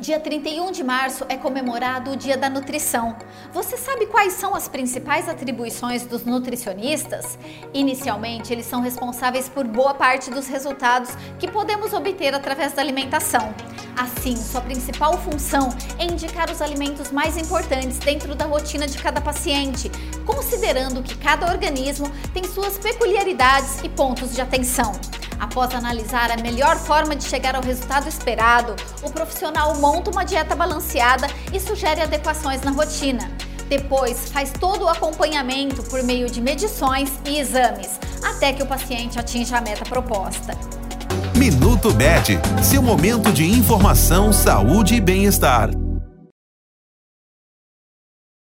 Dia 31 de março é comemorado o Dia da Nutrição. Você sabe quais são as principais atribuições dos nutricionistas? Inicialmente, eles são responsáveis por boa parte dos resultados que podemos obter através da alimentação. Assim, sua principal função é indicar os alimentos mais importantes dentro da rotina de cada paciente, considerando que cada organismo tem suas peculiaridades e pontos de atenção. Após analisar a melhor forma de chegar ao resultado esperado, o profissional monta uma dieta balanceada e sugere adequações na rotina. Depois, faz todo o acompanhamento por meio de medições e exames, até que o paciente atinja a meta proposta. Minuto Bet, seu momento de informação, saúde e bem-estar.